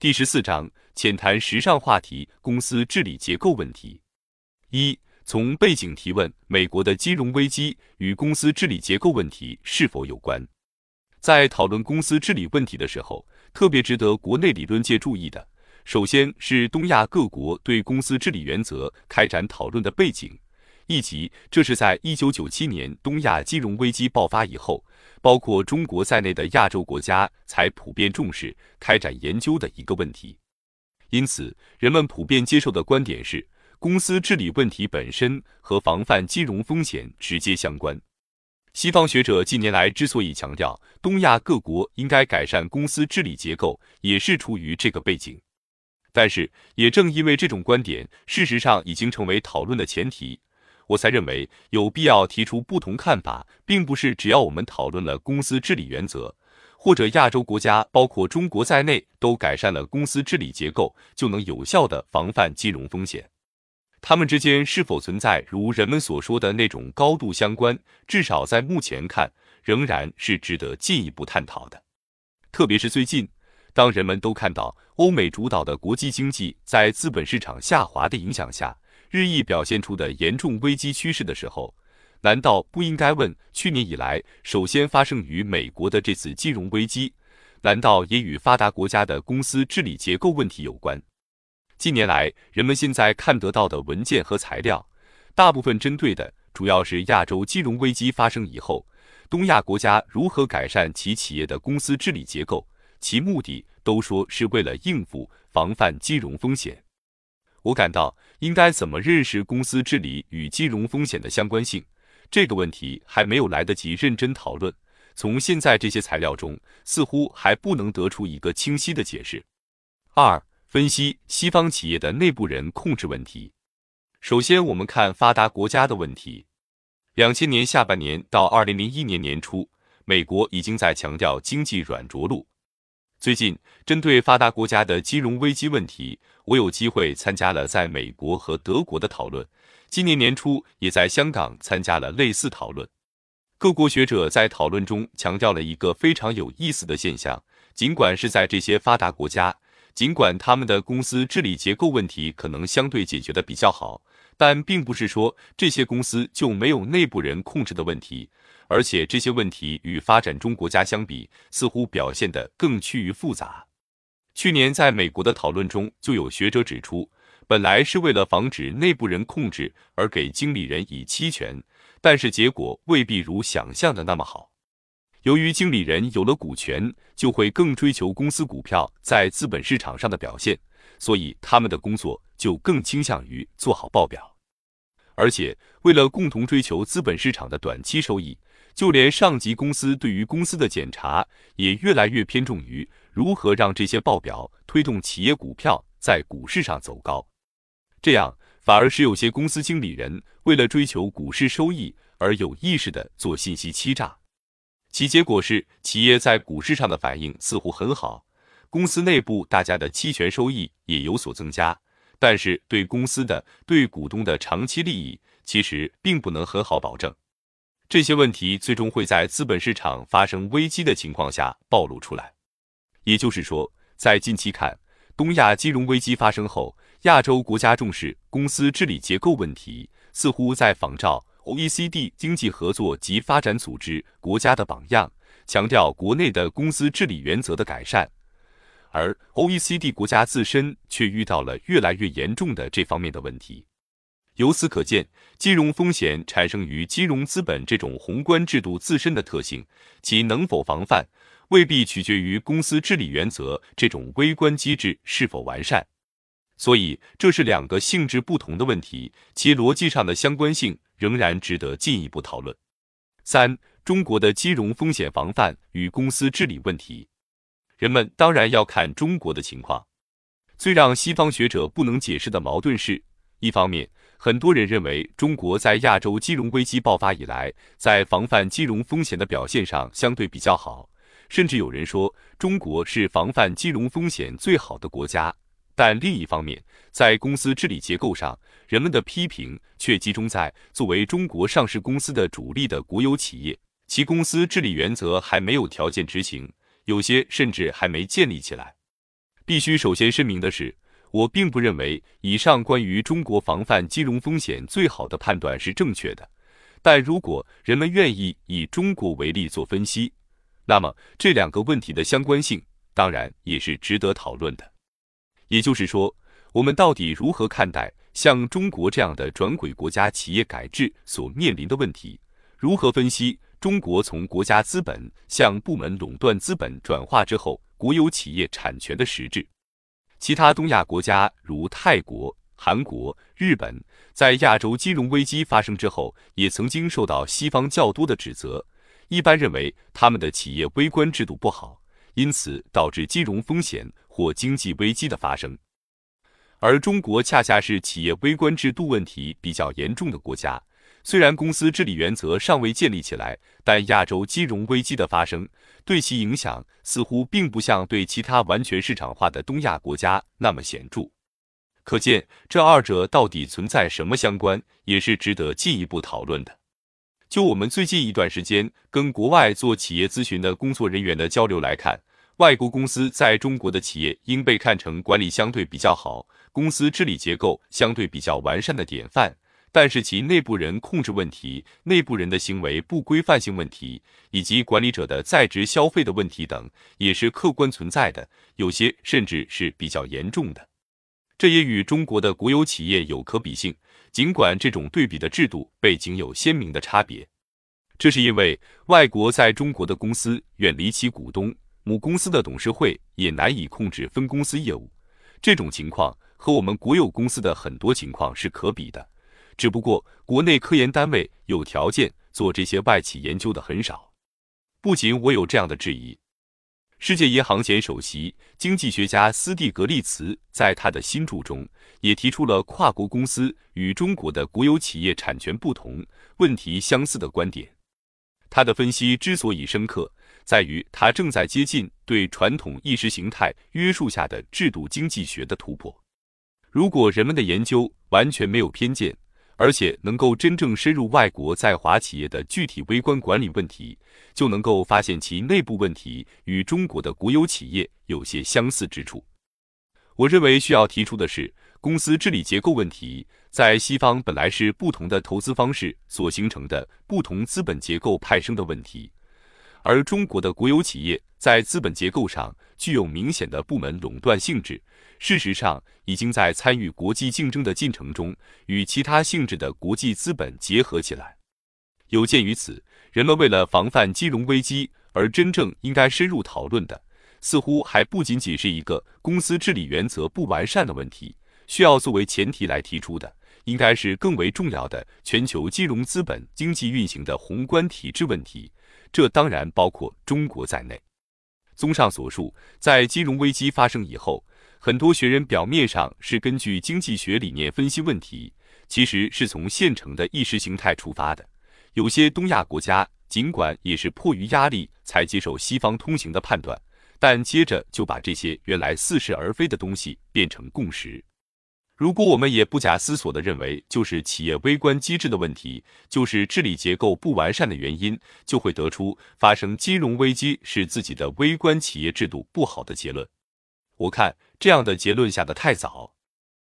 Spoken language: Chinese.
第十四章浅谈时尚话题：公司治理结构问题。一、从背景提问：美国的金融危机与公司治理结构问题是否有关？在讨论公司治理问题的时候，特别值得国内理论界注意的，首先是东亚各国对公司治理原则开展讨论的背景。以及，这是在一九九七年东亚金融危机爆发以后，包括中国在内的亚洲国家才普遍重视、开展研究的一个问题。因此，人们普遍接受的观点是，公司治理问题本身和防范金融风险直接相关。西方学者近年来之所以强调东亚各国应该改善公司治理结构，也是出于这个背景。但是，也正因为这种观点，事实上已经成为讨论的前提。我才认为有必要提出不同看法，并不是只要我们讨论了公司治理原则，或者亚洲国家包括中国在内都改善了公司治理结构，就能有效的防范金融风险。他们之间是否存在如人们所说的那种高度相关，至少在目前看，仍然是值得进一步探讨的。特别是最近，当人们都看到欧美主导的国际经济在资本市场下滑的影响下。日益表现出的严重危机趋势的时候，难道不应该问：去年以来首先发生于美国的这次金融危机，难道也与发达国家的公司治理结构问题有关？近年来，人们现在看得到的文件和材料，大部分针对的主要是亚洲金融危机发生以后，东亚国家如何改善其企业的公司治理结构，其目的都说是为了应付、防范金融风险。我感到应该怎么认识公司治理与金融风险的相关性这个问题还没有来得及认真讨论。从现在这些材料中，似乎还不能得出一个清晰的解释。二、分析西方企业的内部人控制问题。首先，我们看发达国家的问题。两千年下半年到二零零一年年初，美国已经在强调经济软着陆。最近，针对发达国家的金融危机问题，我有机会参加了在美国和德国的讨论。今年年初，也在香港参加了类似讨论。各国学者在讨论中强调了一个非常有意思的现象：尽管是在这些发达国家，尽管他们的公司治理结构问题可能相对解决的比较好，但并不是说这些公司就没有内部人控制的问题。而且这些问题与发展中国家相比，似乎表现得更趋于复杂。去年在美国的讨论中，就有学者指出，本来是为了防止内部人控制而给经理人以期权，但是结果未必如想象的那么好。由于经理人有了股权，就会更追求公司股票在资本市场上的表现，所以他们的工作就更倾向于做好报表。而且为了共同追求资本市场的短期收益。就连上级公司对于公司的检查也越来越偏重于如何让这些报表推动企业股票在股市上走高，这样反而是有些公司经理人为了追求股市收益而有意识的做信息欺诈，其结果是企业在股市上的反应似乎很好，公司内部大家的期权收益也有所增加，但是对公司的对股东的长期利益其实并不能很好保证。这些问题最终会在资本市场发生危机的情况下暴露出来。也就是说，在近期看，东亚金融危机发生后，亚洲国家重视公司治理结构问题，似乎在仿照 OECD 经济合作及发展组织国家的榜样，强调国内的公司治理原则的改善，而 OECD 国家自身却遇到了越来越严重的这方面的问题。由此可见，金融风险产生于金融资本这种宏观制度自身的特性，其能否防范，未必取决于公司治理原则这种微观机制是否完善。所以，这是两个性质不同的问题，其逻辑上的相关性仍然值得进一步讨论。三、中国的金融风险防范与公司治理问题，人们当然要看中国的情况。最让西方学者不能解释的矛盾是，一方面。很多人认为，中国在亚洲金融危机爆发以来，在防范金融风险的表现上相对比较好，甚至有人说中国是防范金融风险最好的国家。但另一方面，在公司治理结构上，人们的批评却集中在作为中国上市公司的主力的国有企业，其公司治理原则还没有条件执行，有些甚至还没建立起来。必须首先声明的是，我并不认为以上关于中国防范金融风险最好的判断是正确的。但如果人们愿意以中国为例做分析，那么这两个问题的相关性当然也是值得讨论的。也就是说，我们到底如何看待像中国这样的转轨国家企业改制所面临的问题？如何分析中国从国家资本向部门垄断资本转化之后国有企业产权的实质？其他东亚国家如泰国。韩国、日本在亚洲金融危机发生之后，也曾经受到西方较多的指责。一般认为，他们的企业微观制度不好，因此导致金融风险或经济危机的发生。而中国恰恰是企业微观制度问题比较严重的国家。虽然公司治理原则尚未建立起来，但亚洲金融危机的发生对其影响似乎并不像对其他完全市场化的东亚国家那么显著。可见，这二者到底存在什么相关，也是值得进一步讨论的。就我们最近一段时间跟国外做企业咨询的工作人员的交流来看，外国公司在中国的企业应被看成管理相对比较好、公司治理结构相对比较完善的典范，但是其内部人控制问题、内部人的行为不规范性问题，以及管理者的在职消费的问题等，也是客观存在的，有些甚至是比较严重的。这也与中国的国有企业有可比性，尽管这种对比的制度背景有鲜明的差别。这是因为外国在中国的公司远离其股东，母公司的董事会也难以控制分公司业务。这种情况和我们国有公司的很多情况是可比的，只不过国内科研单位有条件做这些外企研究的很少。不仅我有这样的质疑。世界银行前首席经济学家斯蒂格利茨在他的新著中也提出了跨国公司与中国的国有企业产权不同、问题相似的观点。他的分析之所以深刻，在于他正在接近对传统意识形态约束下的制度经济学的突破。如果人们的研究完全没有偏见，而且能够真正深入外国在华企业的具体微观管理问题，就能够发现其内部问题与中国的国有企业有些相似之处。我认为需要提出的是，公司治理结构问题在西方本来是不同的投资方式所形成的不同资本结构派生的问题，而中国的国有企业在资本结构上具有明显的部门垄断性质。事实上，已经在参与国际竞争的进程中，与其他性质的国际资本结合起来。有鉴于此，人们为了防范金融危机，而真正应该深入讨论的，似乎还不仅仅是一个公司治理原则不完善的问题。需要作为前提来提出的，应该是更为重要的全球金融资本经济运行的宏观体制问题。这当然包括中国在内。综上所述，在金融危机发生以后。很多学人表面上是根据经济学理念分析问题，其实是从现成的意识形态出发的。有些东亚国家尽管也是迫于压力才接受西方通行的判断，但接着就把这些原来似是而非的东西变成共识。如果我们也不假思索地认为就是企业微观机制的问题，就是治理结构不完善的原因，就会得出发生金融危机是自己的微观企业制度不好的结论。我看这样的结论下的太早。